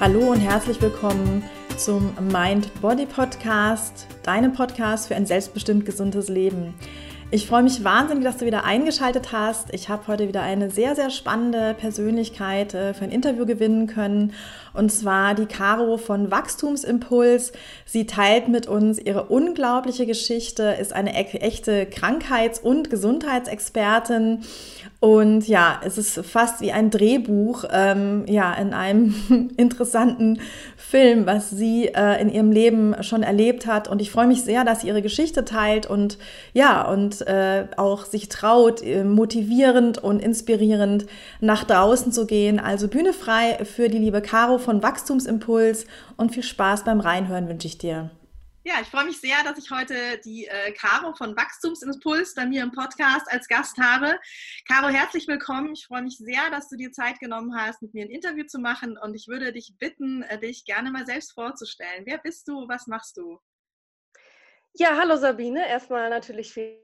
Hallo und herzlich willkommen zum Mind Body Podcast, deinem Podcast für ein selbstbestimmt gesundes Leben. Ich freue mich wahnsinnig, dass du wieder eingeschaltet hast. Ich habe heute wieder eine sehr, sehr spannende Persönlichkeit äh, für ein Interview gewinnen können. Und zwar die Caro von Wachstumsimpuls. Sie teilt mit uns ihre unglaubliche Geschichte, ist eine echte Krankheits- und Gesundheitsexpertin. Und ja, es ist fast wie ein Drehbuch, ähm, ja, in einem interessanten Film, was sie äh, in ihrem Leben schon erlebt hat. Und ich freue mich sehr, dass sie ihre Geschichte teilt und ja, und äh, auch sich traut, äh, motivierend und inspirierend nach draußen zu gehen. Also Bühne frei für die liebe Caro von Wachstumsimpuls und viel Spaß beim Reinhören wünsche ich dir. Ja, ich freue mich sehr, dass ich heute die äh, Caro von Wachstumsimpuls bei mir im Podcast als Gast habe. Caro, herzlich willkommen. Ich freue mich sehr, dass du dir Zeit genommen hast, mit mir ein Interview zu machen und ich würde dich bitten, äh, dich gerne mal selbst vorzustellen. Wer bist du? Was machst du? Ja, hallo Sabine. Erstmal natürlich vielen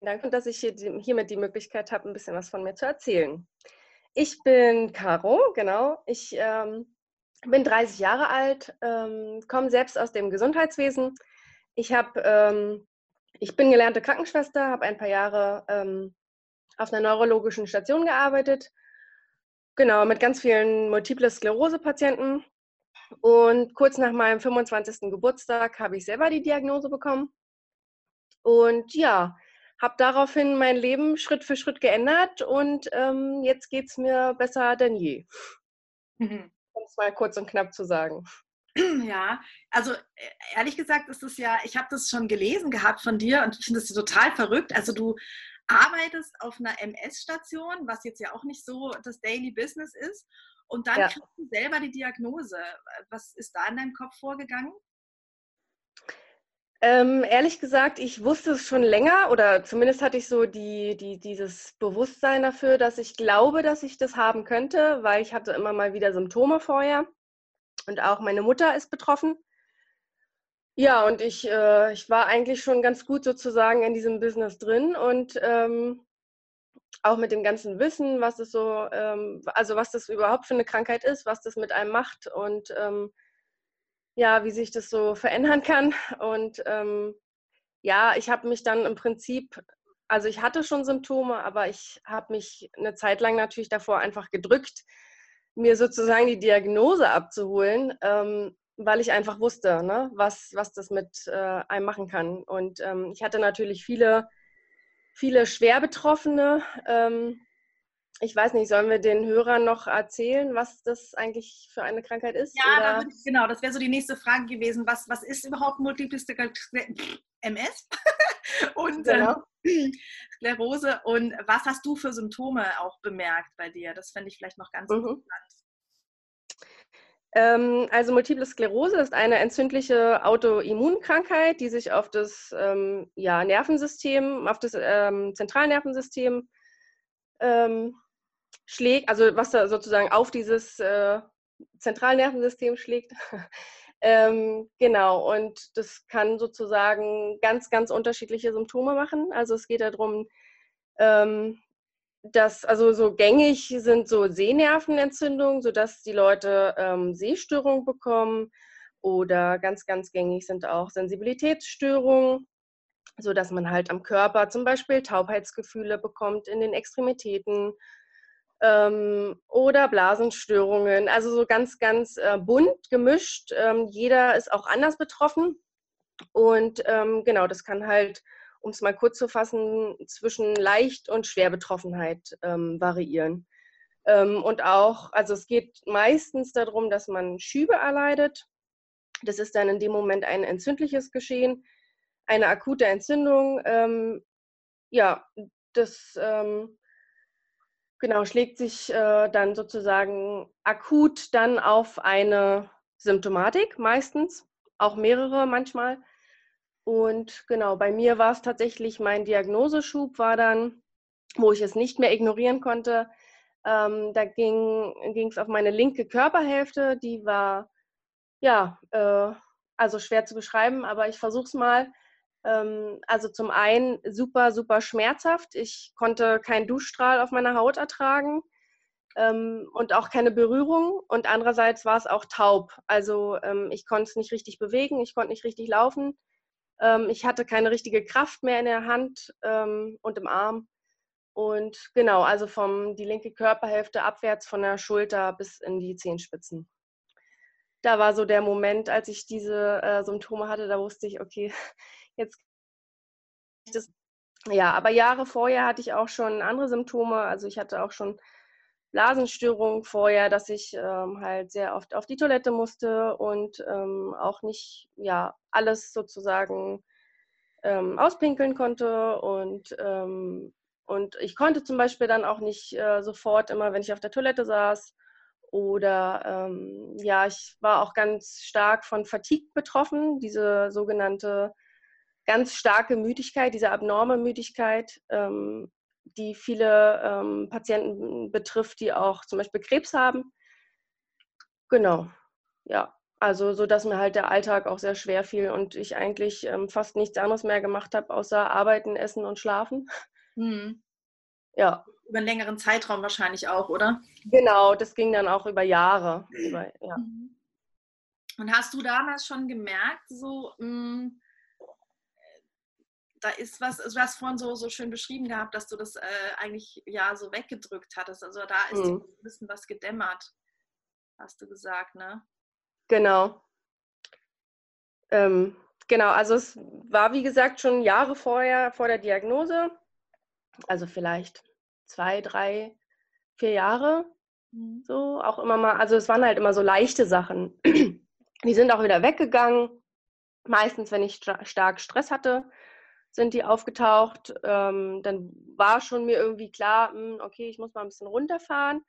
Dank und dass ich hier hiermit die Möglichkeit habe, ein bisschen was von mir zu erzählen. Ich bin Caro, genau. Ich ähm, bin 30 Jahre alt, ähm, komme selbst aus dem Gesundheitswesen. Ich habe, ähm, ich bin gelernte Krankenschwester, habe ein paar Jahre ähm, auf einer neurologischen Station gearbeitet. Genau, mit ganz vielen Multiple Sklerose-Patienten. Und kurz nach meinem 25. Geburtstag habe ich selber die Diagnose bekommen. Und ja, habe daraufhin mein Leben Schritt für Schritt geändert und ähm, jetzt geht es mir besser denn je. Mhm. Es mal kurz und knapp zu sagen. Ja, also e, ehrlich gesagt ist es ja, ich habe das schon gelesen gehabt von dir und ich finde das total verrückt. Also du arbeitest auf einer MS-Station, was jetzt ja auch nicht so das Daily Business ist, und dann ja. kriegst du selber die Diagnose. Was ist da in deinem Kopf vorgegangen? Ähm, ehrlich gesagt, ich wusste es schon länger oder zumindest hatte ich so die, die, dieses Bewusstsein dafür, dass ich glaube, dass ich das haben könnte, weil ich hatte immer mal wieder Symptome vorher und auch meine Mutter ist betroffen. Ja, und ich, äh, ich war eigentlich schon ganz gut sozusagen in diesem Business drin und ähm, auch mit dem ganzen Wissen, was es so, ähm, also was das überhaupt für eine Krankheit ist, was das mit einem macht und ähm, ja, wie sich das so verändern kann. Und ähm, ja, ich habe mich dann im Prinzip, also ich hatte schon Symptome, aber ich habe mich eine Zeit lang natürlich davor einfach gedrückt, mir sozusagen die Diagnose abzuholen, ähm, weil ich einfach wusste, ne, was, was das mit äh, einem machen kann. Und ähm, ich hatte natürlich viele, viele schwer Betroffene, ähm, ich weiß nicht, sollen wir den Hörern noch erzählen, was das eigentlich für eine Krankheit ist? Ja, da ich, genau, das wäre so die nächste Frage gewesen. Was, was ist überhaupt Multiple MS? und genau. äh, Sklerose. Und was hast du für Symptome auch bemerkt bei dir? Das fände ich vielleicht noch ganz mhm. interessant. Ähm, also Multiple Sklerose ist eine entzündliche Autoimmunkrankheit, die sich auf das ähm, ja, Nervensystem, auf das ähm, Zentralnervensystem ähm, schlägt, also was da sozusagen auf dieses äh, Zentralnervensystem schlägt. ähm, genau, und das kann sozusagen ganz, ganz unterschiedliche Symptome machen. Also es geht darum, ähm, dass, also so gängig sind so Sehnervenentzündungen, sodass die Leute ähm, Sehstörungen bekommen. Oder ganz, ganz gängig sind auch Sensibilitätsstörungen, sodass man halt am Körper zum Beispiel Taubheitsgefühle bekommt in den Extremitäten ähm, oder Blasenstörungen. Also so ganz, ganz äh, bunt gemischt. Ähm, jeder ist auch anders betroffen. Und ähm, genau, das kann halt, um es mal kurz zu fassen, zwischen leicht und schwer Betroffenheit ähm, variieren. Ähm, und auch, also es geht meistens darum, dass man Schübe erleidet. Das ist dann in dem Moment ein entzündliches Geschehen, eine akute Entzündung. Ähm, ja, das Genau, schlägt sich äh, dann sozusagen akut dann auf eine Symptomatik meistens, auch mehrere manchmal. Und genau, bei mir war es tatsächlich, mein Diagnoseschub war dann, wo ich es nicht mehr ignorieren konnte. Ähm, da ging es auf meine linke Körperhälfte, die war, ja, äh, also schwer zu beschreiben, aber ich versuche es mal. Ähm, also zum einen super, super schmerzhaft. Ich konnte keinen Duschstrahl auf meiner Haut ertragen. ähm, und auch keine Berührung. Und andererseits war es auch taub. Also ähm, ich konnte es nicht richtig bewegen, ich konnte nicht richtig laufen. Ich hatte keine richtige Kraft mehr in der Hand und im Arm. Und genau, also vom die linke Körperhälfte abwärts von der Schulter bis in die Zehenspitzen. Da war so der Moment, als ich diese äh, Symptome hatte, da wusste ich, okay, jetzt das ja, aber Jahre vorher hatte ich auch schon andere Symptome. Also ich hatte auch schon Blasenstörungen vorher, dass ich ähm, halt sehr oft auf die Toilette musste und ähm, auch nicht ja alles sozusagen ähm, auspinkeln konnte und ähm, und ich konnte zum Beispiel dann auch nicht äh, sofort immer, wenn ich auf der Toilette saß oder ähm, ja, ich war auch ganz stark von Fatigue betroffen, diese sogenannte ganz starke Müdigkeit, diese abnorme Müdigkeit, ähm, die viele ähm, Patienten betrifft, die auch zum Beispiel Krebs haben. Genau, ja. Also so, dass mir halt der Alltag auch sehr schwer fiel und ich eigentlich ähm, fast nichts anderes mehr gemacht habe, außer arbeiten, essen und schlafen. Mhm. Ja. Über einen längeren Zeitraum wahrscheinlich auch, oder? Genau, das ging dann auch über Jahre. Über, ja. Mhm. Und hast du damals schon gemerkt, so, mh, hm, da ist was, also du hast vorhin so, so schön beschrieben gehabt, dass du das äh, eigentlich ja so weggedrückt hattest. Also da ist mhm. ein bisschen was gedämmert, hast du gesagt, ne? Genau. Ähm, genau, also es war wie gesagt schon Jahre vorher, vor der Diagnose, also vielleicht zwei, drei, vier Jahre. Mhm. So, auch immer mal, also es waren halt immer so leichte Sachen. Die sind auch wieder weggegangen. Meistens, wenn ich stark Stress hatte, sind die aufgetaucht. Ähm, dann war schon mir irgendwie klar, mh, hm, okay, ich muss mal ein bisschen runterfahren.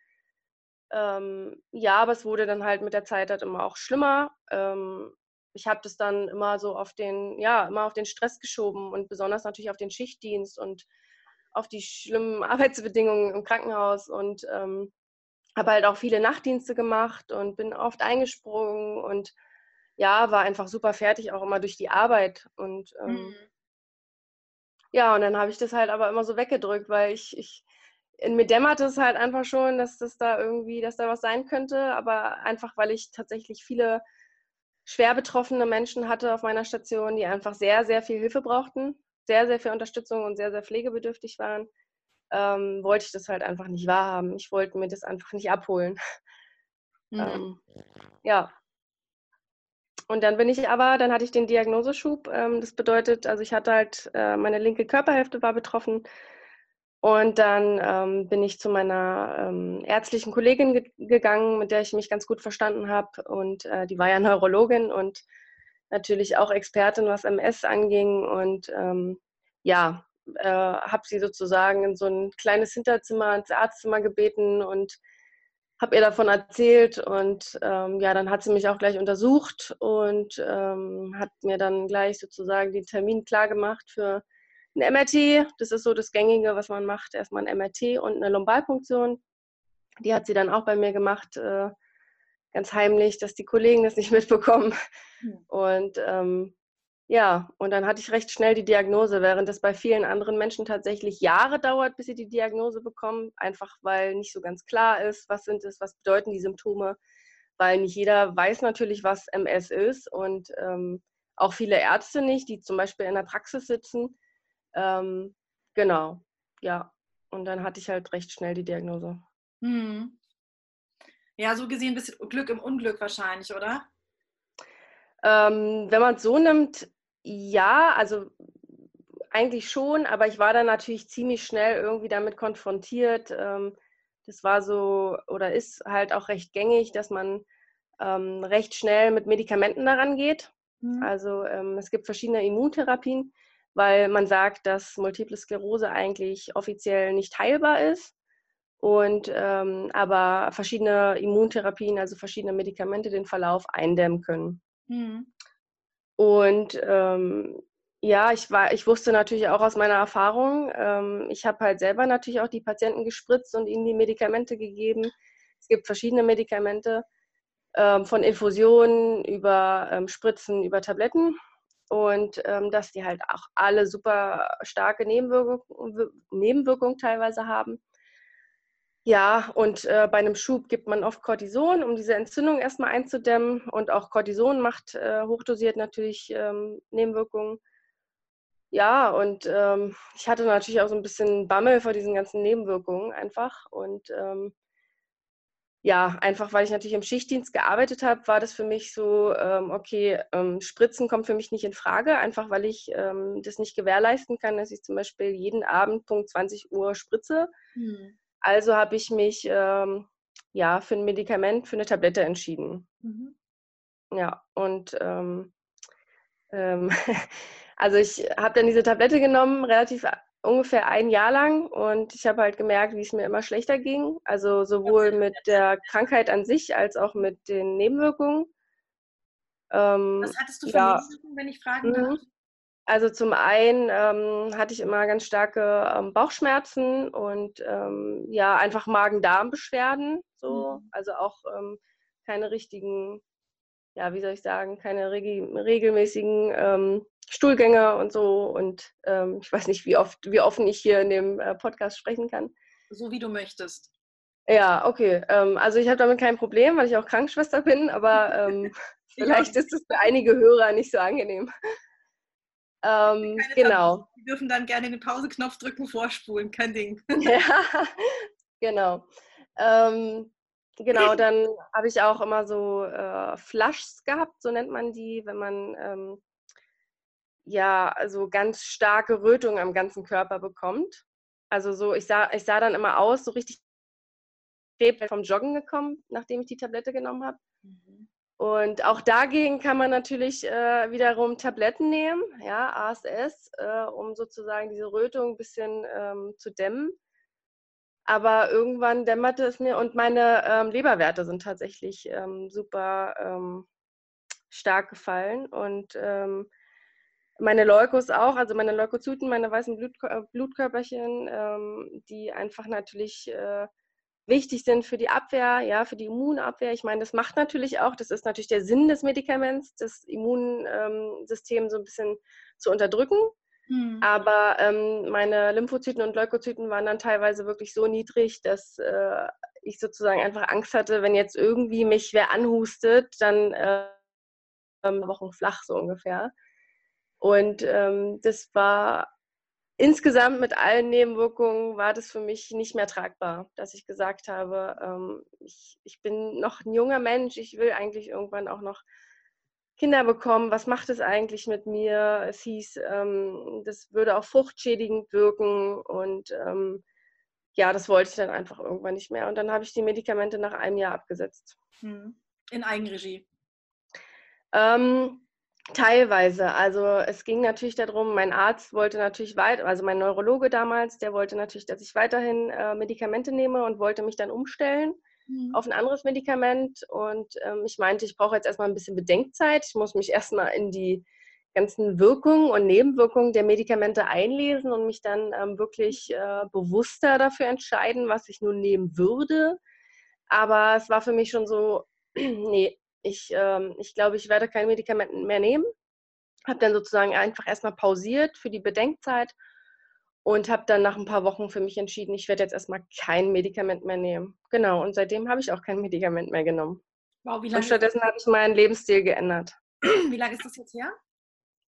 Ähm, ja, aber es wurde dann halt mit der Zeit halt immer auch schlimmer. Ähm, ich habe das dann immer so auf den, ja, immer auf den Stress geschoben und besonders natürlich auf den Schichtdienst und auf die schlimmen Arbeitsbedingungen im Krankenhaus und ähm, habe halt auch viele Nachtdienste gemacht und bin oft eingesprungen und ja, war einfach super fertig, auch immer durch die Arbeit. Und ähm, mhm. Ja, und dann habe ich das halt aber immer so weggedrückt, weil ich, ich in mir dämmerte es halt einfach schon, dass das da irgendwie, dass da was sein könnte, aber einfach, weil ich tatsächlich viele schwer betroffene Menschen hatte auf meiner Station, die einfach sehr, sehr viel Hilfe brauchten, sehr, sehr viel Unterstützung und sehr, sehr pflegebedürftig waren, ähm, wollte ich das halt einfach nicht wahrhaben. Ich wollte mir das einfach nicht abholen. Mhm. Ähm, ja, und dann bin ich aber, dann hatte ich den Diagnoseschub. Ähm, das bedeutet, also ich hatte halt, äh, meine linke Körperhälfte war betroffen. Und dann ähm, bin ich zu meiner ähm, ärztlichen Kollegin ge gegangen, mit der ich mich ganz gut verstanden habe. Und äh, die war ja Neurologin und natürlich auch Expertin, was MS anging. Und ähm, ja, äh, habe sie sozusagen in so ein kleines Hinterzimmer, ins Arztzimmer gebeten und habe ihr davon erzählt und ähm, ja, dann hat sie mich auch gleich untersucht und ähm, hat mir dann gleich sozusagen den Termin klar gemacht für ein MRT. Das ist so das Gängige, was man macht. Erstmal ein MRT und eine Lumbalpunktion. Die hat sie dann auch bei mir gemacht, äh, ganz heimlich, dass die Kollegen das nicht mitbekommen. Mhm. Und ähm, ja, und dann hatte ich recht schnell die Diagnose, während es bei vielen anderen Menschen tatsächlich Jahre dauert, bis sie die Diagnose bekommen, einfach weil nicht so ganz klar ist, was sind es, was bedeuten die Symptome, weil nicht jeder weiß natürlich, was MS ist und ähm, auch viele Ärzte nicht, die zum Beispiel in der Praxis sitzen. Ähm, genau, ja. Und dann hatte ich halt recht schnell die Diagnose. Hm. Ja, so gesehen ein bisschen Glück im Unglück wahrscheinlich, oder? Ähm, wenn man es so nimmt, ja, also eigentlich schon, aber ich war dann natürlich ziemlich schnell irgendwie damit konfrontiert. Ähm, das war so oder ist halt auch recht gängig, dass man ähm, recht schnell mit Medikamenten daran geht. Mhm. Also ähm, es gibt verschiedene Immuntherapien, weil man sagt, dass Multiple Sklerose eigentlich offiziell nicht heilbar ist. Und aber verschiedene Immuntherapien, also verschiedene Medikamente, den Verlauf eindämmen können. Mhm. Und ähm, ja, ich, war, ich wusste natürlich auch aus meiner Erfahrung, ähm, ich habe halt selber natürlich auch die Patienten gespritzt und ihnen die Medikamente gegeben. Es gibt verschiedene Medikamente, ähm, von Infusionen über ähm, Spritzen, über Tabletten. Und ähm, dass die halt auch alle super starke Nebenwirkungen Nebenwirkung teilweise haben. Ja, und äh, bei einem Schub gibt man oft Cortison, um diese Entzündung erstmal einzudämmen. Und auch Cortison macht äh, hochdosiert natürlich ähm, Nebenwirkungen. Ja, und ähm, ich hatte natürlich auch so ein bisschen Bammel vor diesen ganzen Nebenwirkungen einfach. Und ähm, ja, einfach weil ich natürlich im Schichtdienst gearbeitet habe, war das für mich so, ähm, okay, ähm, Spritzen kommt für mich nicht in Frage, einfach weil ich ähm, das nicht gewährleisten kann, dass ich zum Beispiel jeden Abend Punkt 20 Uhr spritze. Hm. Also habe ich mich ähm, ja für ein Medikament, für eine Tablette entschieden. Mhm. Ja, und ähm, ähm, also ich habe dann diese Tablette genommen, relativ ungefähr ein Jahr lang und ich habe halt gemerkt, wie es mir immer schlechter ging. Also sowohl mit der Krankheit an sich als auch mit den Nebenwirkungen. Ähm, Was hattest du für ja, Nebenwirkungen, wenn ich fragen darf? Also zum einen ähm, hatte ich immer ganz starke ähm, Bauchschmerzen und ähm, ja, einfach Magen-Darm-Beschwerden. So. Mhm. Also auch ähm, keine richtigen, ja, wie soll ich sagen, keine regel regelmäßigen ähm, Stuhlgänge und so. Und ähm, ich weiß nicht, wie oft, wie offen ich hier in dem äh, Podcast sprechen kann. So wie du möchtest. Ja, okay. Also ich habe damit kein Problem, weil ich auch Krankenschwester bin, aber vielleicht ist es für einige Hörer nicht so angenehm. Ähm, genau. Die dürfen dann gerne den Pauseknopf drücken, vorspulen, kein Ding. ja, genau. Ähm, genau, dann habe ich auch immer so äh, Flushs gehabt, so nennt man die, wenn man ähm, ja, also ganz starke Rötung am ganzen Körper bekommt. Also so, ich sah, ich sah dann immer aus, so richtig vom Joggen gekommen, nachdem ich die Tablette genommen habe. Mhm. Und auch dagegen kann man natürlich äh, wiederum Tabletten nehmen, ja, ASS, äh, um sozusagen diese Rötung ein bisschen ähm, zu dämmen. Aber irgendwann dämmerte es mir und meine ähm, Leberwerte sind tatsächlich ähm, super ähm, stark gefallen. Und ähm, meine Leukos auch, also meine Leukozyten, meine weißen äh, Blutkörperchen, ähm, die einfach natürlich äh, wichtig sind für die Abwehr, ja, für die Immunabwehr. Ich meine, das macht natürlich auch, das ist natürlich der Sinn des Medikaments, das Immunsystem ähm, so ein bisschen zu unterdrücken. Mhm. Aber ähm, meine Lymphozyten und Leukozyten waren dann teilweise wirklich so niedrig, dass äh, ich sozusagen einfach Angst hatte, wenn jetzt irgendwie mich wer anhustet, dann äh, Wochen flach so ungefähr. Und ähm, das war insgesamt mit allen Nebenwirkungen war das für mich nicht mehr tragbar, dass ich gesagt habe, ähm, ich, ich bin noch ein junger Mensch, ich will eigentlich irgendwann auch noch Kinder bekommen. Was macht es eigentlich mit mir? Es hieß, ähm, das würde auch fruchtschädigend wirken und ähm, ja, das wollte ich dann einfach irgendwann nicht mehr. Und dann habe ich die Medikamente nach einem Jahr abgesetzt. Hm. In Eigenregie? Ähm, Teilweise. Also es ging natürlich darum, mein Arzt wollte natürlich weiter, also mein Neurologe damals, der wollte natürlich, dass ich weiterhin äh, Medikamente nehme und wollte mich dann umstellen mhm. auf ein anderes Medikament. Und ähm, ich meinte, ich brauche jetzt erstmal ein bisschen Bedenkzeit. Ich muss mich erstmal in die ganzen Wirkungen und Nebenwirkungen der Medikamente einlesen und mich dann ähm, wirklich äh, bewusster dafür entscheiden, was ich nun nehmen würde. Aber es war für mich schon so, nee, ich, ähm, ich glaube, ich werde keine Medikamente mehr nehmen. Habe dann sozusagen einfach erstmal pausiert für die Bedenkzeit und habe dann nach ein paar Wochen für mich entschieden, ich werde jetzt erstmal kein Medikament mehr nehmen. Genau, und seitdem habe ich auch kein Medikament mehr genommen. Wow, wie lange und stattdessen habe ich meinen Lebensstil geändert. Wie lange ist das jetzt her?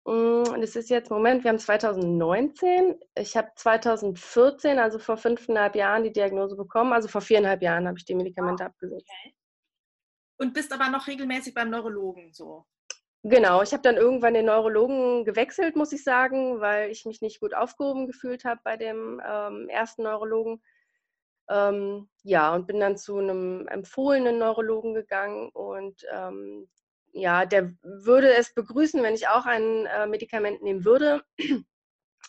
Mm, das ist jetzt, Moment, wir haben 2019. Ich habe 2014, also vor fünfeinhalb Jahren, die Diagnose bekommen. Also vor viereinhalb Jahren habe ich die Medikamente wow. abgesetzt. Okay. Und bist aber noch regelmäßig beim Neurologen so. Genau, ich habe dann irgendwann den Neurologen gewechselt, muss ich sagen, weil ich mich nicht gut aufgehoben gefühlt habe bei dem ähm, ersten Neurologen. Ähm, ja, und bin dann zu einem empfohlenen Neurologen gegangen und ähm, ja, der würde es begrüßen, wenn ich auch ein äh, Medikament nehmen würde.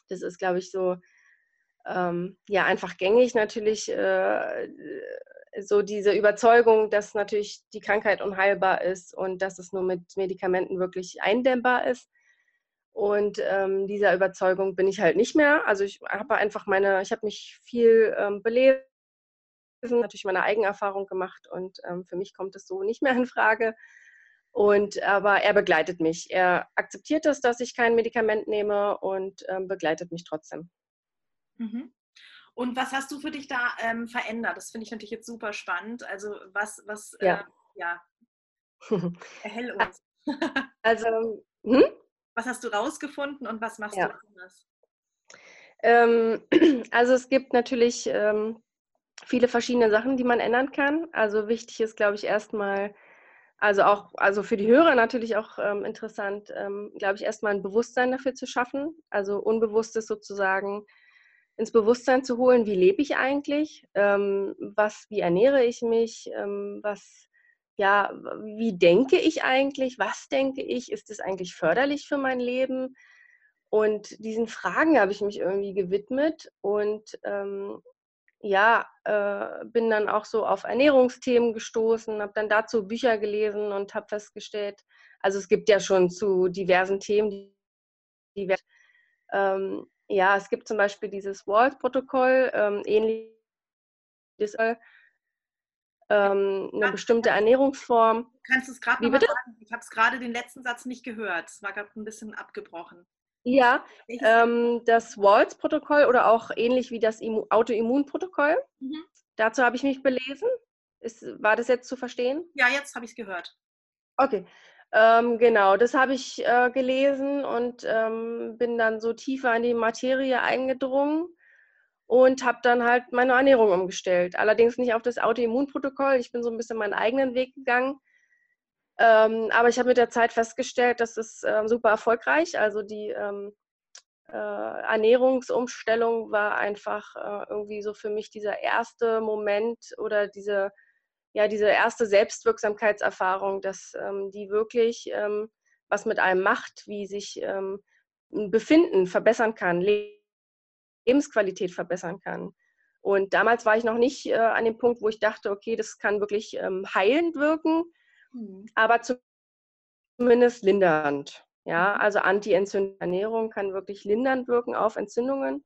Das ist, glaube ich, so ähm, ja einfach gängig natürlich. Äh, so diese Überzeugung, dass natürlich die Krankheit unheilbar ist und dass es nur mit Medikamenten wirklich eindämmbar ist. Und ähm, dieser Überzeugung bin ich halt nicht mehr. Also ich habe einfach meine, ich habe mich viel ähm, belesen, natürlich meine Eigenerfahrung gemacht und ähm, für mich kommt es so nicht mehr in Frage. Und aber er begleitet mich. Er akzeptiert es, dass ich kein Medikament nehme und ähm, begleitet mich trotzdem. Mhm. Und was hast du für dich da ähm, verändert? Das finde ich natürlich jetzt super spannend. Also was, was, ja, äh, ja. erhell uns. also, hm? was hast du rausgefunden und was machst ja. du anders? Ähm, also es gibt natürlich ähm, viele verschiedene Sachen, die man ändern kann. Also wichtig ist, glaube ich, erstmal, also auch, also für die Hörer natürlich auch ähm, interessant, ähm, glaube ich, erstmal ein Bewusstsein dafür zu schaffen. Also Unbewusstes sozusagen ins Bewusstsein zu holen, wie lebe ich eigentlich, ähm, was, wie ernähre ich mich, ähm, was, ja, wie denke ich eigentlich, was denke ich, ist es eigentlich förderlich für mein Leben? Und diesen Fragen habe ich mich irgendwie gewidmet und ähm, ja, äh, bin dann auch so auf Ernährungsthemen gestoßen, habe dann dazu Bücher gelesen und habe festgestellt, also es gibt ja schon zu diversen Themen, die, die ähm, ja, es gibt zum Beispiel dieses Walt-Protokoll, ähm, ähnlich ähm, eine bestimmte Ernährungsform. Du kannst es gerade nochmal sagen? Ich habe es gerade den letzten Satz nicht gehört. Es war gerade ein bisschen abgebrochen. Ja, ähm, das Walls-Protokoll oder auch ähnlich wie das Autoimmunprotokoll. Mhm. Dazu habe ich mich belesen. Ist, war das jetzt zu verstehen? Ja, jetzt habe ich es gehört. Okay. Ähm, genau, das habe ich äh, gelesen und ähm, bin dann so tiefer in die Materie eingedrungen und habe dann halt meine Ernährung umgestellt. Allerdings nicht auf das Autoimmunprotokoll. Ich bin so ein bisschen meinen eigenen Weg gegangen. Ähm, aber ich habe mit der Zeit festgestellt, das ist äh, super erfolgreich. Also die ähm, äh, Ernährungsumstellung war einfach äh, irgendwie so für mich dieser erste Moment oder diese ja, diese erste Selbstwirksamkeitserfahrung, dass ähm, die wirklich ähm, was mit einem macht, wie sich ähm, ein Befinden verbessern kann, Lebensqualität verbessern kann. Und damals war ich noch nicht äh, an dem Punkt, wo ich dachte, okay, das kann wirklich ähm, heilend wirken, mhm. aber zumindest lindernd. Ja, also anti-entzündliche Ernährung kann wirklich lindernd wirken auf Entzündungen.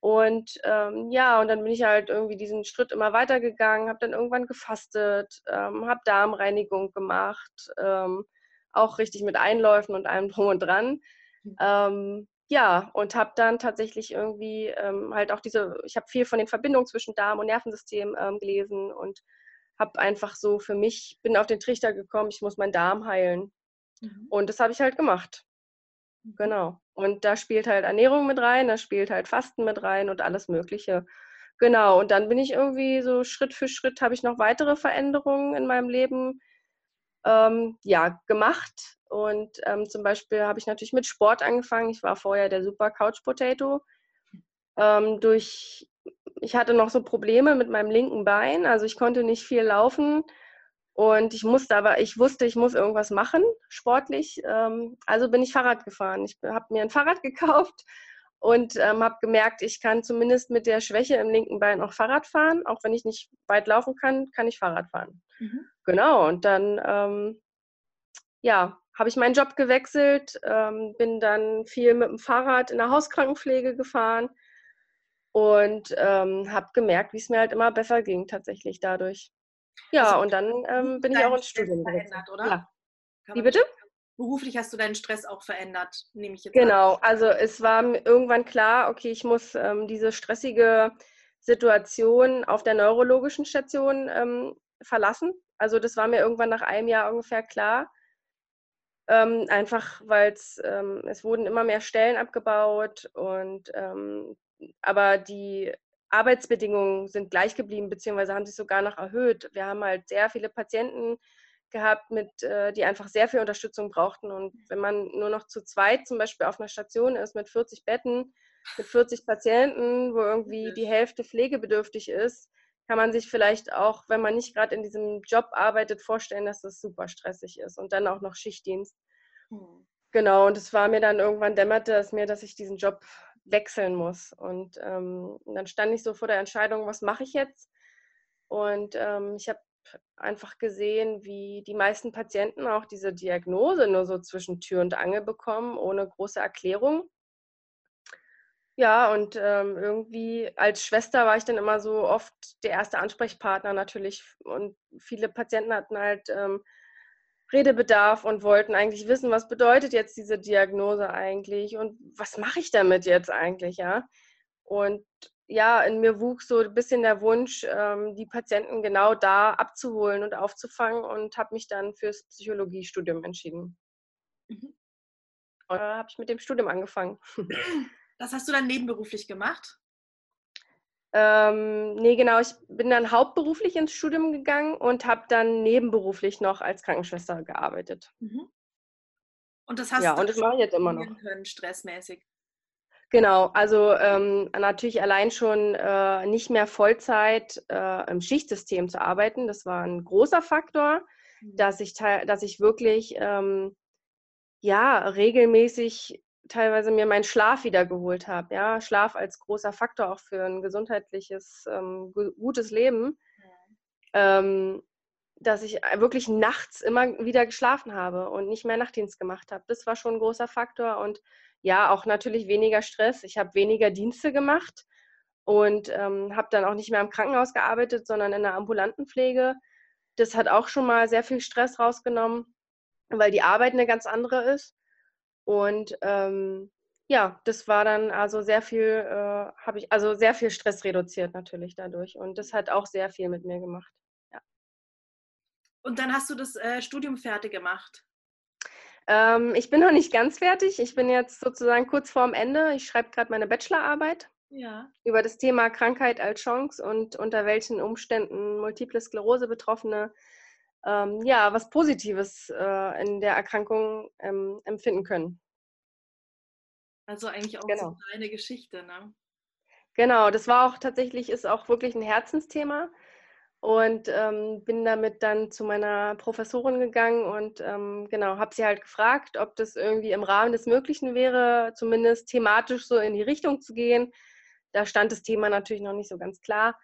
Und ähm, ja, und dann bin ich halt irgendwie diesen Schritt immer weitergegangen, habe dann irgendwann gefastet, ähm, habe Darmreinigung gemacht, ähm, auch richtig mit Einläufen und allem drum und dran. Mhm. Ähm, ja, und habe dann tatsächlich irgendwie ähm, halt auch diese, ich habe viel von den Verbindungen zwischen Darm und Nervensystem ähm, gelesen und habe einfach so für mich, bin auf den Trichter gekommen, ich muss meinen Darm heilen. Mhm. Und das habe ich halt gemacht. Genau. Und da spielt halt Ernährung mit rein, da spielt halt Fasten mit rein und alles Mögliche. Genau. Und dann bin ich irgendwie so Schritt für Schritt habe ich noch weitere Veränderungen in meinem Leben ähm, ja, gemacht. Und ähm, zum Beispiel habe ich natürlich mit Sport angefangen. Ich war vorher der super Couch Potato. Ähm, durch, ich hatte noch so Probleme mit meinem linken Bein, also ich konnte nicht viel laufen und ich musste aber, ich wusste, ich muss irgendwas machen, sportlich. Ähm, also bin ich Fahrrad gefahren. Ich habe mir ein Fahrrad gekauft und ähm, habe gemerkt, ich kann zumindest mit der Schwäche im linken Bein auch Fahrrad fahren. Auch wenn ich nicht weit laufen kann, kann ich Fahrrad fahren. Mhm. Genau, und dann, ähm, ja, habe ich meinen Job gewechselt, ähm, bin dann viel mit dem Fahrrad in der Hauskrankenpflege gefahren und ähm, habe gemerkt, wie es mir halt immer besser ging tatsächlich dadurch. Ja, also, und dann ähm, bin ich auch ins Studium verändert, oder? Ja. Wie bitte? Beruflich hast du deinen Stress auch verändert, nehme ich jetzt Genau, an. also es war irgendwann klar, okay, ich muss ähm, diese stressige Situation auf der neurologischen Station ähm, verlassen. Also das war mir irgendwann nach einem Jahr ungefähr klar. Ähm, einfach weil ähm, es wurden immer mehr Stellen abgebaut und ähm, aber die Arbeitsbedingungen sind gleich geblieben, beziehungsweise haben sich sogar noch erhöht. Wir haben halt sehr viele Patienten gehabt, mit, äh, die einfach sehr viel Unterstützung brauchten. Und wenn man nur noch zu zweit zum Beispiel auf einer Station ist mit 40 Betten, mit 40 Patienten, wo irgendwie die Hälfte pflegebedürftig ist, kann man sich vielleicht auch, wenn man nicht gerade in diesem Job arbeitet, vorstellen, dass das super stressig ist und dann auch noch Schichtdienst. Hm. Genau, und es war mir dann irgendwann dämmerte es mir, dass ich diesen Job wechseln muss. Und ähm, dann stand ich so vor der Entscheidung, was mache ich jetzt? Und ähm, ich habe einfach gesehen, wie die meisten Patienten auch diese Diagnose nur so zwischen Tür und Angel bekommen, ohne große Erklärung. Ja, und ähm, irgendwie als Schwester war ich dann immer so oft der erste Ansprechpartner natürlich. Und viele Patienten hatten halt ähm, Redebedarf und wollten eigentlich wissen, was bedeutet jetzt diese Diagnose eigentlich und was mache ich damit jetzt eigentlich, ja? Und ja, in mir wuchs so ein bisschen der Wunsch, ähm, die Patienten genau da abzuholen und aufzufangen und habe mich dann fürs Psychologiestudium entschieden. Mhm. Und da habe ich mit dem Studium angefangen. Das hast du dann nebenberuflich gemacht? Ähm, nee, genau. Ich bin dann hauptberuflich ins Studium gegangen und habe dann nebenberuflich noch als Krankenschwester gearbeitet. Mhm. Und das hast ja, du und das mache ich jetzt immer noch. Können, stressmäßig. Genau, also ähm, natürlich allein schon äh, nicht mehr Vollzeit äh, im Schichtsystem zu arbeiten, das war ein großer Faktor, mhm. dass, ich dass ich wirklich ähm, ja, regelmäßig teilweise mir meinen Schlaf wiedergeholt habe. Ja, Schlaf als großer Faktor auch für ein gesundheitliches, ähm, gutes Leben. Ja. Ähm, dass ich wirklich nachts immer wieder geschlafen habe und nicht mehr Nachtdienst gemacht habe. Das war schon ein großer Faktor. Und ja, auch natürlich weniger Stress. Ich habe weniger Dienste gemacht und ähm, habe dann auch nicht mehr im Krankenhaus gearbeitet, sondern in der ambulanten Pflege. Das hat auch schon mal sehr viel Stress rausgenommen, weil die Arbeit eine ganz andere ist. Und ähm, ja, das war dann also sehr viel, äh, habe ich, also sehr viel Stress reduziert natürlich dadurch. Und das hat auch sehr viel mit mir gemacht. Ja. Und dann hast du das äh, Studium fertig gemacht? Ähm, ich bin noch nicht ganz fertig. Ich bin jetzt sozusagen kurz vorm Ende. Ich schreibe gerade meine Bachelorarbeit ja. über das Thema Krankheit als Chance und unter welchen Umständen Multiple Sklerose Betroffene ähm, ja, was Positives äh, in der Erkrankung ähm, empfinden können. Also eigentlich auch genau. so eine Geschichte, ne? Genau, das war auch tatsächlich, ist auch wirklich ein Herzensthema und ähm, bin damit dann zu meiner Professorin gegangen und ähm, genau, habe sie halt gefragt, ob das irgendwie im Rahmen des Möglichen wäre, zumindest thematisch so in die Richtung zu gehen. Da stand das Thema natürlich noch nicht so ganz klar.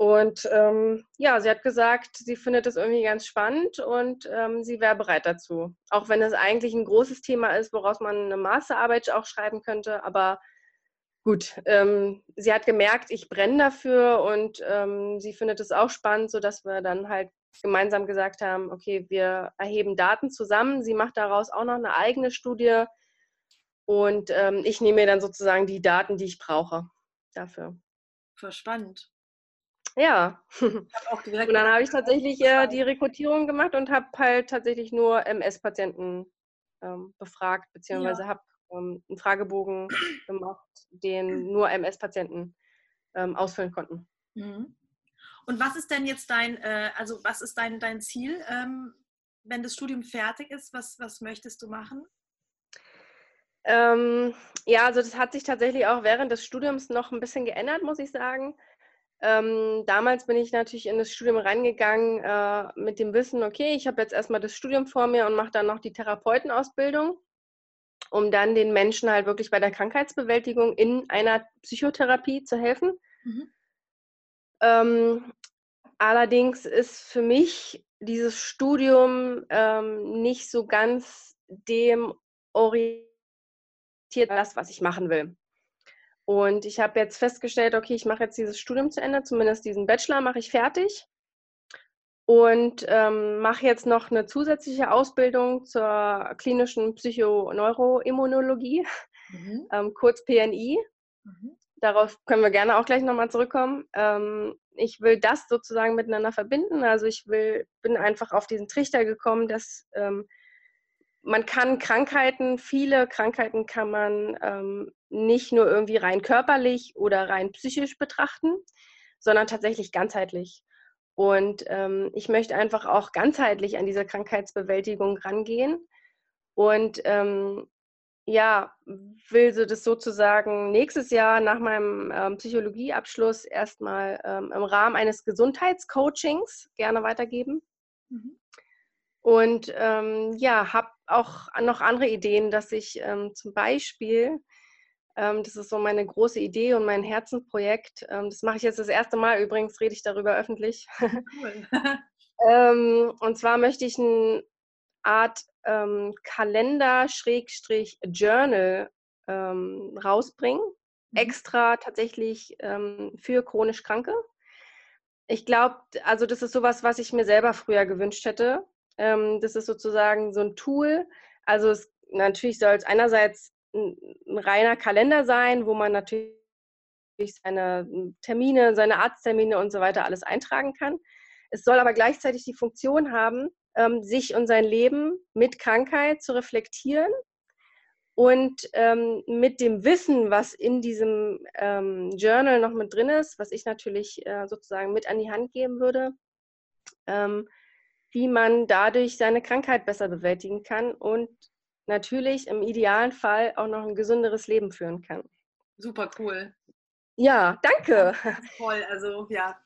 Und ähm, ja, sie hat gesagt, sie findet es irgendwie ganz spannend und ähm, sie wäre bereit dazu. Auch wenn es eigentlich ein großes Thema ist, woraus man eine Masterarbeit auch schreiben könnte. Aber gut, ähm, sie hat gemerkt, ich brenne dafür und ähm, sie findet es auch spannend, sodass wir dann halt gemeinsam gesagt haben, okay, wir erheben Daten zusammen. Sie macht daraus auch noch eine eigene Studie und ähm, ich nehme mir dann sozusagen die Daten, die ich brauche dafür. Voll spannend. Ja. und dann habe ich tatsächlich äh, die Rekrutierung gemacht und habe halt tatsächlich nur MS-Patienten ähm, befragt, beziehungsweise ja. habe ähm, einen Fragebogen gemacht, den nur MS-Patienten ähm, ausfüllen konnten. Mhm. Und was ist denn jetzt dein, äh, also was ist dein, dein Ziel, ähm, wenn das Studium fertig ist? Was, was möchtest du machen? Ähm, ja, also das hat sich tatsächlich auch während des Studiums noch ein bisschen geändert, muss ich sagen. Ähm, damals bin ich natürlich in das Studium reingegangen äh, mit dem Wissen, okay, ich habe jetzt erstmal das Studium vor mir und mache dann noch die Therapeutenausbildung, um dann den Menschen halt wirklich bei der Krankheitsbewältigung in einer Psychotherapie zu helfen. Mhm. Ähm, allerdings ist für mich dieses Studium ähm, nicht so ganz dem orientiert, das, was ich machen will. Und ich habe jetzt festgestellt, okay, ich mache jetzt dieses Studium zu Ende, zumindest diesen Bachelor mache ich fertig und ähm, mache jetzt noch eine zusätzliche Ausbildung zur klinischen Psychoneuroimmunologie, mhm. ähm, kurz PNI. Mhm. Darauf können wir gerne auch gleich nochmal zurückkommen. Ähm, ich will das sozusagen miteinander verbinden. Also ich will, bin einfach auf diesen Trichter gekommen, dass ähm, man kann Krankheiten, viele Krankheiten kann man ähm, nicht nur irgendwie rein körperlich oder rein psychisch betrachten, sondern tatsächlich ganzheitlich. Und ähm, ich möchte einfach auch ganzheitlich an diese Krankheitsbewältigung rangehen und ähm, ja, will so das sozusagen nächstes Jahr nach meinem ähm, Psychologieabschluss erstmal ähm, im Rahmen eines Gesundheitscoachings gerne weitergeben. Mhm. Und ähm, ja, habe auch noch andere Ideen, dass ich ähm, zum Beispiel, das ist so meine große Idee und mein Herzensprojekt, ähm, das mache ich jetzt das erste Mal übrigens, rede ich darüber öffentlich. Cool. Ähm, und zwar möchte ich eine Art ähm, Kalender-Journal rausbringen, mhm. extra tatsächlich für chronisch Kranke. Ich glaube, also das ist sowas, was ich mir selber früher gewünscht hätte, ähm, das ist sozusagen so ein Tool. Also es, natürlich soll es einerseits ein, ein reiner Kalender sein, wo man natürlich seine hm, Termine, seine Arzttermine und so weiter alles eintragen kann. Es soll aber gleichzeitig die Funktion haben, ähm, sich und sein Leben mit Krankheit zu reflektieren und ähm, mit dem Wissen, was in diesem ähm, Journal noch mit drin ist, was ich natürlich äh, sozusagen mit an die Hand geben würde, ähm, wie man dadurch seine Krankheit besser bewältigen kann und natürlich im idealen Fall auch noch ein gesünderes Leben führen kann. Super cool. Ja, danke. Toll, also ja,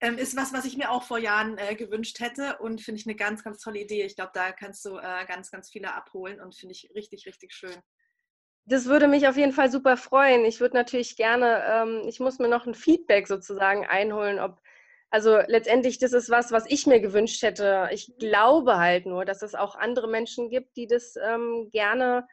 ähm, ist was, was ich mir auch vor Jahren äh, gewünscht hätte und finde ich eine ganz, ganz tolle Idee. Ich glaube, da kannst du äh, ganz, ganz viele abholen und finde ich richtig, richtig schön. Das würde mich auf jeden Fall super freuen. Ich würde natürlich gerne, ähm, ich muss mir noch ein Feedback sozusagen einholen, ob, also letztendlich, das ist was, was ich mir gewünscht hätte. Ich mhm. glaube halt nur, dass es auch andere Menschen gibt, die das ähm, gerne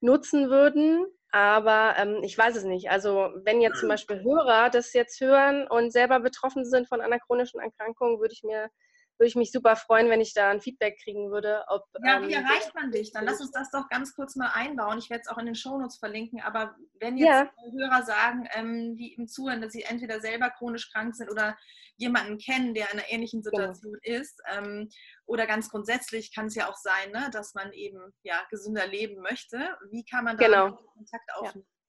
nutzen würden. Aber ähm, ich weiß es nicht. Also wenn jetzt zum Beispiel Hörer das jetzt hören und selber betroffen sind von einer chronischen Erkrankung, würde ich mir würde ich mich super freuen, wenn ich da ein Feedback kriegen würde. Ob, ja, wie ähm, erreicht man dich? Dann lass uns das doch ganz kurz mal einbauen. Ich werde es auch in den Shownotes verlinken. Aber wenn jetzt ja. Hörer sagen, ähm, die im Zuhören, dass sie entweder selber chronisch krank sind oder jemanden kennen, der in einer ähnlichen genau. Situation genau. ist, ähm, oder ganz grundsätzlich kann es ja auch sein, ne, dass man eben ja, gesünder leben möchte. Wie kann man da genau. Kontakt aufnehmen? Ja.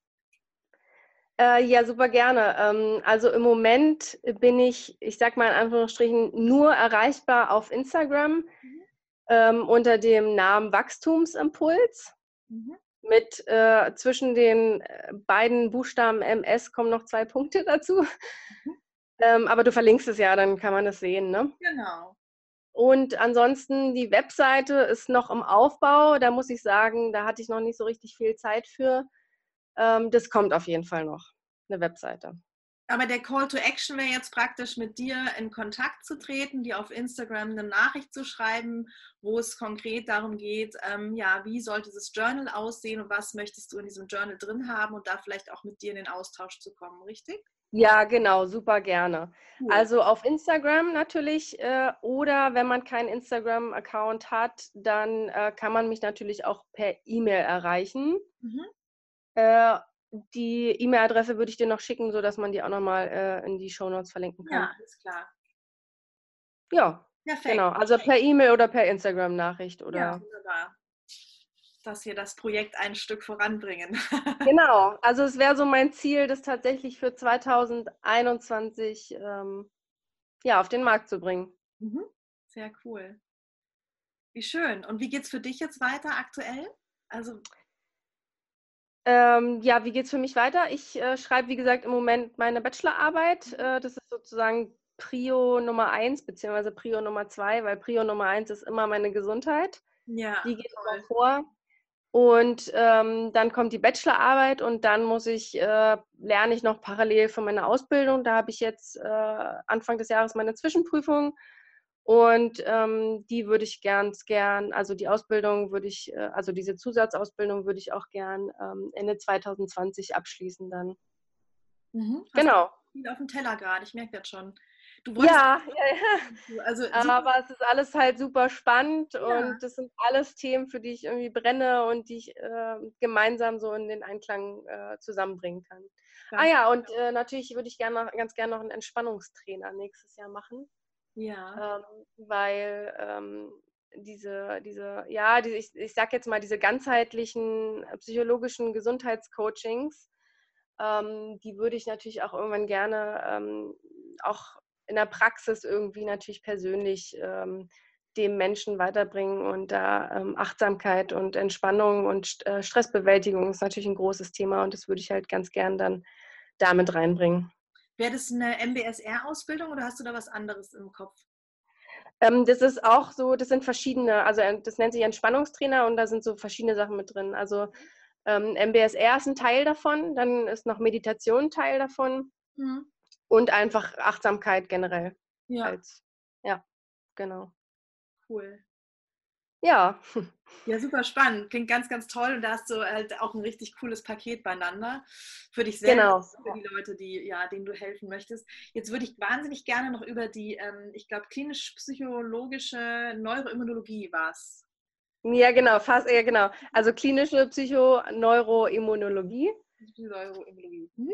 Äh, ja, super gerne. Ähm, also im Moment bin ich, ich sag mal in Anführungsstrichen, nur erreichbar auf Instagram mhm. ähm, unter dem Namen Wachstumsimpuls. Mhm. Mit äh, zwischen den äh, beiden Buchstaben MS kommen noch zwei Punkte dazu. Mhm. Ähm, aber du verlinkst es ja, dann kann man es sehen, ne? Genau. Und ansonsten, die Webseite ist noch im Aufbau. Da muss ich sagen, da hatte ich noch nicht so richtig viel Zeit für. Ähm, das kommt auf jeden Fall noch, eine Webseite. Aber der Call to Action wäre jetzt praktisch mit dir in Kontakt zu treten, dir auf Instagram eine Nachricht zu schreiben, wo es konkret darum geht, ähm, ja, wie sollte das Journal aussehen und was möchtest du in diesem Journal drin haben und da vielleicht auch mit dir in den Austausch zu kommen, richtig? Ja, genau, super gerne. Cool. Also auf Instagram natürlich äh, oder wenn man keinen Instagram-Account hat, dann äh, kann man mich natürlich auch per E-Mail erreichen. Mhm. Äh, die E-Mail-Adresse würde ich dir noch schicken, sodass man die auch nochmal äh, in die Show Notes verlinken kann. Ja, ist klar. Ja, Perfekt. genau. Also per E-Mail oder per Instagram-Nachricht. Oder ja, wunderbar. Dass wir das Projekt ein Stück voranbringen. genau. Also es wäre so mein Ziel, das tatsächlich für 2021 ähm, ja, auf den Markt zu bringen. Mhm. Sehr cool. Wie schön. Und wie geht es für dich jetzt weiter aktuell? Also ähm, ja, wie geht es für mich weiter? Ich äh, schreibe, wie gesagt, im Moment meine Bachelorarbeit. Mhm. Äh, das ist sozusagen Prio Nummer eins, beziehungsweise Prio Nummer zwei, weil Prio Nummer eins ist immer meine Gesundheit. Ja. Die geht immer vor. Und ähm, dann kommt die Bachelorarbeit und dann muss ich, äh, lerne ich noch parallel für meine Ausbildung. Da habe ich jetzt äh, Anfang des Jahres meine Zwischenprüfung und ähm, die würde ich ganz gern, also die Ausbildung würde ich, äh, also diese Zusatzausbildung würde ich auch gern ähm, Ende 2020 abschließen dann. Mhm. Genau. Viel auf dem Teller gerade, ich merke das schon. ja, ja, ja. Also, aber es ist alles halt super spannend ja. und das sind alles Themen, für die ich irgendwie brenne und die ich äh, gemeinsam so in den Einklang äh, zusammenbringen kann. Ja. Ah ja, und äh, natürlich würde ich gerne ganz gerne noch einen Entspannungstrainer nächstes Jahr machen. Ja. Ähm, weil ähm, diese, diese, ja, die, ich, ich sag jetzt mal, diese ganzheitlichen äh, psychologischen Gesundheitscoachings, ähm, die würde ich natürlich auch irgendwann gerne ähm, auch in der Praxis irgendwie natürlich persönlich ähm, dem Menschen weiterbringen und da ähm, Achtsamkeit und Entspannung und äh, Stressbewältigung ist natürlich ein großes Thema und das würde ich halt ganz gern dann damit reinbringen. Wäre das eine MBSR-Ausbildung oder hast du da was anderes im Kopf? Ähm, das ist auch so, das sind verschiedene, also das nennt sich Entspannungstrainer und da sind so verschiedene Sachen mit drin. Also ähm, MBSR ist ein Teil davon, dann ist noch Meditation ein Teil davon mhm. und einfach Achtsamkeit generell. Ja. Als, ja, genau. Cool. Ja. Ja, super spannend. Klingt ganz, ganz toll. Und da hast du halt auch ein richtig cooles Paket beieinander für dich selbst, genau. für die Leute, die, ja, denen du helfen möchtest. Jetzt würde ich wahnsinnig gerne noch über die, ähm, ich glaube, klinisch-psychologische Neuroimmunologie was. Ja, genau, fast, ja, genau. Also klinische Psychoneuroimmunologie. Neuroimmunologie. Mhm.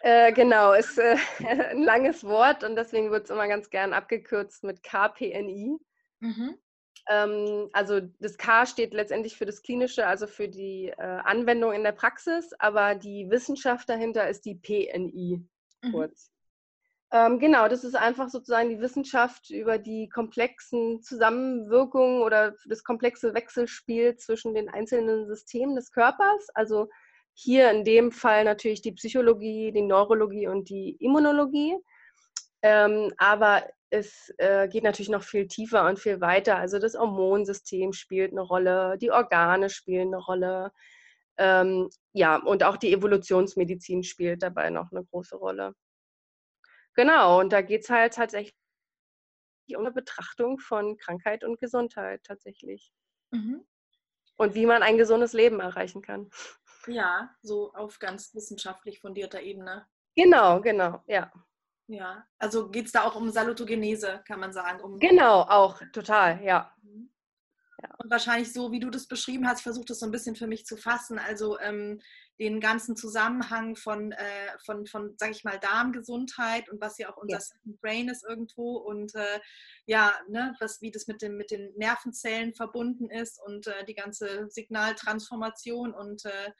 Äh, genau, ist äh, ein langes Wort und deswegen wird es immer ganz gern abgekürzt mit KPNI. Mhm. Ähm, also das K steht letztendlich für das Klinische, also für die äh, Anwendung in der Praxis, aber die Wissenschaft dahinter ist die PNI mhm. kurz. Ähm, genau, das ist einfach sozusagen die Wissenschaft über die komplexen Zusammenwirkungen oder das komplexe Wechselspiel zwischen den einzelnen Systemen des Körpers. Also hier in dem Fall natürlich die Psychologie, die Neurologie und die Immunologie. Ähm, aber es äh, geht natürlich noch viel tiefer und viel weiter. Also das Hormonsystem spielt eine Rolle, die Organe spielen eine Rolle. Ähm, ja, und auch die Evolutionsmedizin spielt dabei noch eine große Rolle. Genau, und da geht es halt tatsächlich um eine Betrachtung von Krankheit und Gesundheit tatsächlich. Mhm. Und wie man ein gesundes Leben erreichen kann. Ja, so auf ganz wissenschaftlich fundierter Ebene. Genau, genau, ja. Ja, also geht es da auch um Salutogenese, kann man sagen. Um genau, auch, total, ja. Mhm. Und wahrscheinlich so, wie du das beschrieben hast, versucht das so ein bisschen für mich zu fassen. Also ähm, den ganzen Zusammenhang von, äh, von, von sage ich mal, Darmgesundheit und was ja auch unser ja. Brain ist irgendwo und äh, ja, ne, was, wie das mit, dem, mit den Nervenzellen verbunden ist und äh, die ganze Signaltransformation und äh,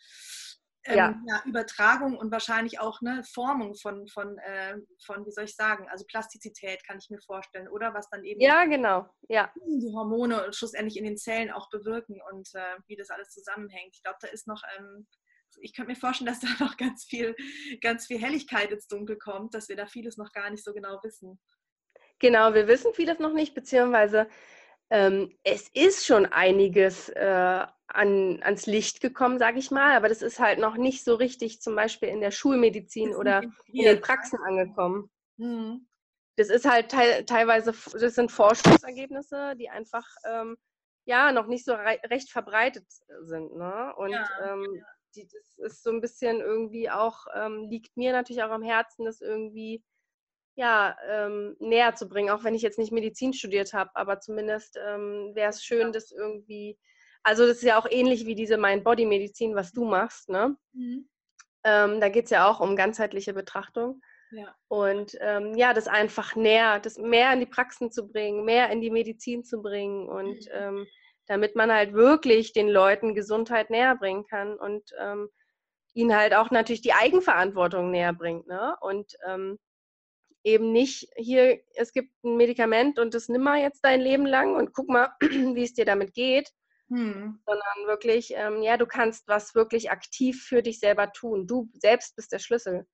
ähm, ja. ja. Übertragung und wahrscheinlich auch eine Formung von, von, äh, von, wie soll ich sagen, also Plastizität kann ich mir vorstellen, oder was dann eben ja, genau. ja. die Hormone schlussendlich in den Zellen auch bewirken und äh, wie das alles zusammenhängt. Ich glaube, da ist noch, ähm, ich könnte mir vorstellen, dass da noch ganz viel, ganz viel Helligkeit ins Dunkel kommt, dass wir da vieles noch gar nicht so genau wissen. Genau, wir wissen vieles noch nicht, beziehungsweise ähm, es ist schon einiges äh, an, ans Licht gekommen, sage ich mal, aber das ist halt noch nicht so richtig zum Beispiel in der Schulmedizin oder in den Praxen angekommen. Mhm. Das ist halt te teilweise, das sind Forschungsergebnisse, die einfach ähm, ja noch nicht so recht verbreitet sind. Ne? Und ja, ähm, ja. Die, das ist so ein bisschen irgendwie auch, ähm, liegt mir natürlich auch am Herzen, das irgendwie ja, ähm, näher zu bringen, auch wenn ich jetzt nicht Medizin studiert habe, aber zumindest ähm, wäre es schön, ja. das irgendwie, also das ist ja auch ähnlich wie diese Mind-Body-Medizin, was du machst, ne? Mhm. Ähm, da geht es ja auch um ganzheitliche Betrachtung. Ja. Und ähm, ja, das einfach näher, das mehr in die Praxen zu bringen, mehr in die Medizin zu bringen und mhm. Ähm, damit man halt wirklich den Leuten Gesundheit näher bringen kann und ähm, ihnen halt auch natürlich die Eigenverantwortung näher bringt. Ne? Und ähm, eben nicht hier, es gibt ein Medikament und das nimm mal jetzt dein Leben lang und guck mal, wie es dir damit geht, hm. sondern wirklich, ähm, ja, du kannst was wirklich aktiv für dich selber tun. Du selbst bist der Schlüssel.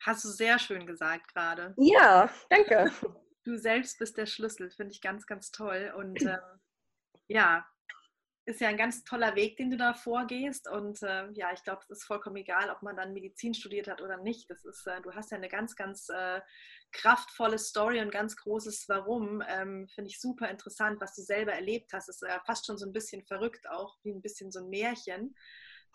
Hast du sehr schön gesagt gerade. Ja, danke. Du selbst bist der Schlüssel, finde ich ganz, ganz toll. Und ähm, ja, ist ja ein ganz toller Weg, den du da vorgehst. Und äh, ja, ich glaube, es ist vollkommen egal, ob man dann Medizin studiert hat oder nicht. Das ist, äh, du hast ja eine ganz, ganz äh, kraftvolle Story und ganz großes Warum. Ähm, Finde ich super interessant, was du selber erlebt hast. Das ist ja fast schon so ein bisschen verrückt, auch wie ein bisschen so ein Märchen.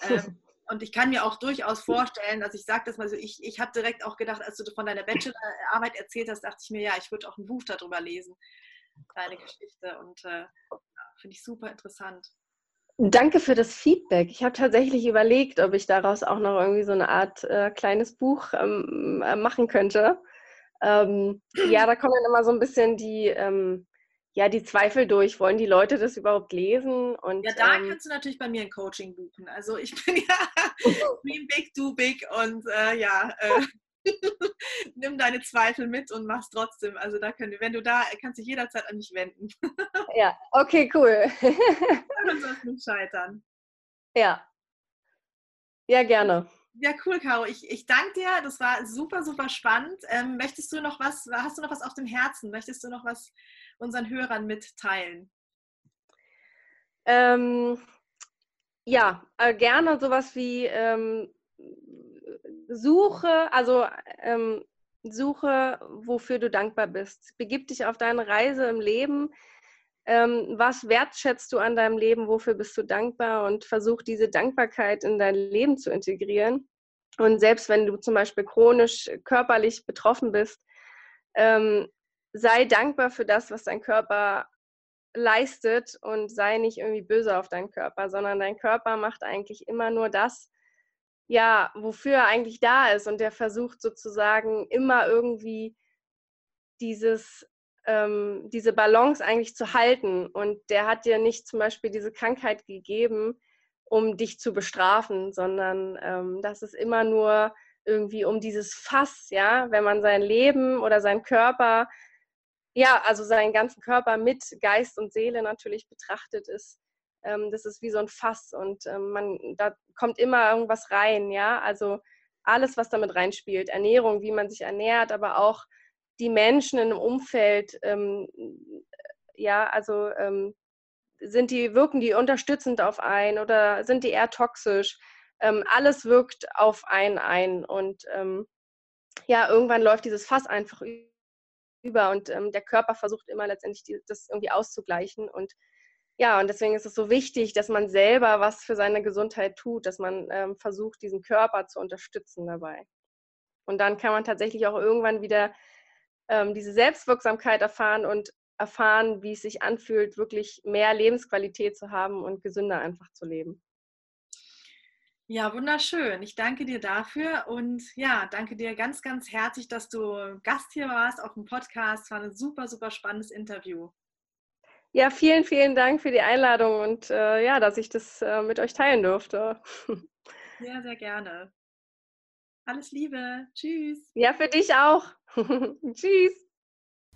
Ähm, und ich kann mir auch durchaus vorstellen, dass ich sage das mal so, ich, ich habe direkt auch gedacht, als du von deiner Bachelorarbeit erzählt hast, dachte ich mir, ja, ich würde auch ein Buch darüber lesen, deine Geschichte. Und äh, finde ich super interessant. Danke für das Feedback. Ich habe tatsächlich überlegt, ob ich daraus auch noch irgendwie so eine Art äh, kleines Buch ähm, äh, machen könnte. Ähm, ja, da kommen dann immer so ein bisschen die, ähm, ja, die Zweifel durch. Wollen die Leute das überhaupt lesen? Und, ja, da ähm, kannst du natürlich bei mir ein Coaching buchen. Also ich bin ja Dream Big, Do Big und äh, ja, äh, nimm deine Zweifel mit und mach's trotzdem. Also da können, wenn du da, kannst dich jederzeit an mich wenden. ja, okay, cool. Dann sollst nicht scheitern. Ja. Ja, gerne. Ja, cool, Caro. Ich, ich danke dir. Das war super, super spannend. Ähm, möchtest du noch was, hast du noch was auf dem Herzen? Möchtest du noch was unseren Hörern mitteilen? Ähm, ja, äh, gerne sowas wie ähm, suche, also ähm, suche, wofür du dankbar bist. Begib dich auf deine Reise im Leben. Ähm, was wertschätzt du an deinem Leben? Wofür bist du dankbar? Und versuch diese Dankbarkeit in dein Leben zu integrieren. Und selbst wenn du zum Beispiel chronisch körperlich betroffen bist, ähm, sei dankbar für das, was dein Körper leistet und sei nicht irgendwie böse auf deinen Körper, sondern dein Körper macht eigentlich immer nur das, ja, wofür er eigentlich da ist. Und der versucht sozusagen immer irgendwie dieses, ähm, diese Balance eigentlich zu halten. Und der hat dir nicht zum Beispiel diese Krankheit gegeben, um dich zu bestrafen, sondern ähm, das ist immer nur irgendwie um dieses Fass, ja, wenn man sein Leben oder seinen Körper, ja, also seinen ganzen Körper mit Geist und Seele natürlich betrachtet ist, ähm, das ist wie so ein Fass und ähm, man, da kommt immer irgendwas rein, ja. Also alles, was damit reinspielt, Ernährung, wie man sich ernährt, aber auch die Menschen im Umfeld, ähm, ja, also ähm, sind die, wirken die unterstützend auf einen oder sind die eher toxisch? Ähm, alles wirkt auf einen ein und ähm, ja, irgendwann läuft dieses Fass einfach über und der Körper versucht immer letztendlich die, das irgendwie auszugleichen und ja, und deswegen ist es so wichtig, dass man selber was für seine Gesundheit tut, dass man ähm, versucht, diesen Körper zu unterstützen dabei. Und dann kann man tatsächlich auch irgendwann wieder ähm, diese Selbstwirksamkeit erfahren und erfahren, wie es sich anfühlt, wirklich mehr Lebensqualität zu haben und gesünder einfach zu leben. Ja, wunderschön. Ich danke dir dafür und ja, danke dir ganz, ganz herzlich, dass du Gast hier warst auf dem Podcast. War ein super, super spannendes Interview. Ja, vielen, vielen Dank für die Einladung und äh, ja, dass ich das äh, mit euch teilen durfte. Ja, sehr gerne. Alles Liebe. Tschüss. Ja, für dich auch. Tschüss.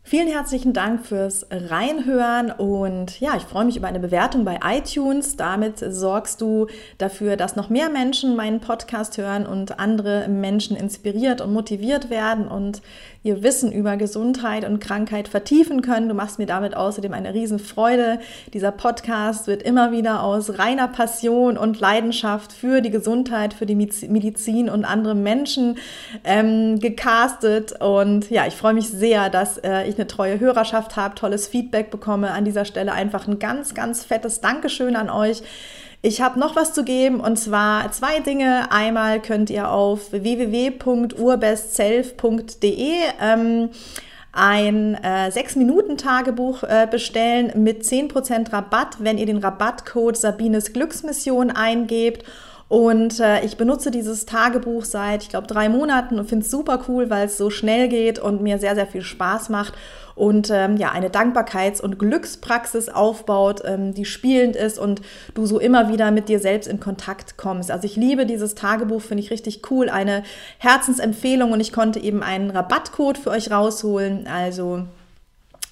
Vielen herzlichen Dank fürs Reinhören und ja, ich freue mich über eine Bewertung bei iTunes. Damit sorgst du dafür, dass noch mehr Menschen meinen Podcast hören und andere Menschen inspiriert und motiviert werden und ihr Wissen über Gesundheit und Krankheit vertiefen können. Du machst mir damit außerdem eine Riesenfreude. Dieser Podcast wird immer wieder aus reiner Passion und Leidenschaft für die Gesundheit, für die Medizin und andere Menschen ähm, gecastet. Und ja, ich freue mich sehr, dass äh, ich eine treue Hörerschaft habe, tolles Feedback bekomme. An dieser Stelle einfach ein ganz, ganz fettes Dankeschön an euch. Ich habe noch was zu geben und zwar zwei Dinge. Einmal könnt ihr auf www.urbestself.de ähm, ein äh, 6-Minuten-Tagebuch äh, bestellen mit 10% Rabatt, wenn ihr den Rabattcode Sabines Glücksmission eingebt. Und äh, ich benutze dieses Tagebuch seit, ich glaube, drei Monaten und finde es super cool, weil es so schnell geht und mir sehr, sehr viel Spaß macht und ähm, ja, eine Dankbarkeits- und Glückspraxis aufbaut, ähm, die spielend ist und du so immer wieder mit dir selbst in Kontakt kommst. Also ich liebe dieses Tagebuch, finde ich richtig cool, eine Herzensempfehlung und ich konnte eben einen Rabattcode für euch rausholen. Also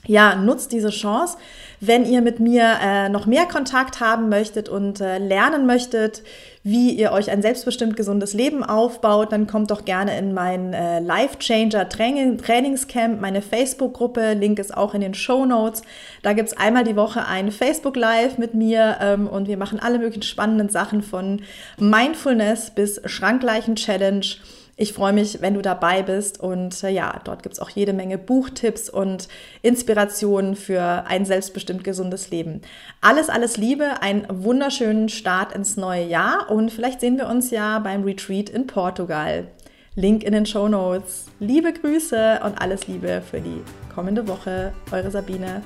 ja, nutzt diese Chance. Wenn ihr mit mir äh, noch mehr Kontakt haben möchtet und äh, lernen möchtet, wie ihr euch ein selbstbestimmt gesundes Leben aufbaut, dann kommt doch gerne in mein äh, Life Changer Training, Trainingscamp, meine Facebook-Gruppe. Link ist auch in den Show Notes. Da gibt es einmal die Woche ein Facebook Live mit mir ähm, und wir machen alle möglichen spannenden Sachen von Mindfulness bis Schrankleichen Challenge ich freue mich, wenn du dabei bist und äh, ja, dort gibt es auch jede Menge Buchtipps und Inspirationen für ein selbstbestimmt gesundes Leben. Alles, alles Liebe, einen wunderschönen Start ins neue Jahr und vielleicht sehen wir uns ja beim Retreat in Portugal. Link in den Show Notes. Liebe Grüße und alles Liebe für die kommende Woche. Eure Sabine.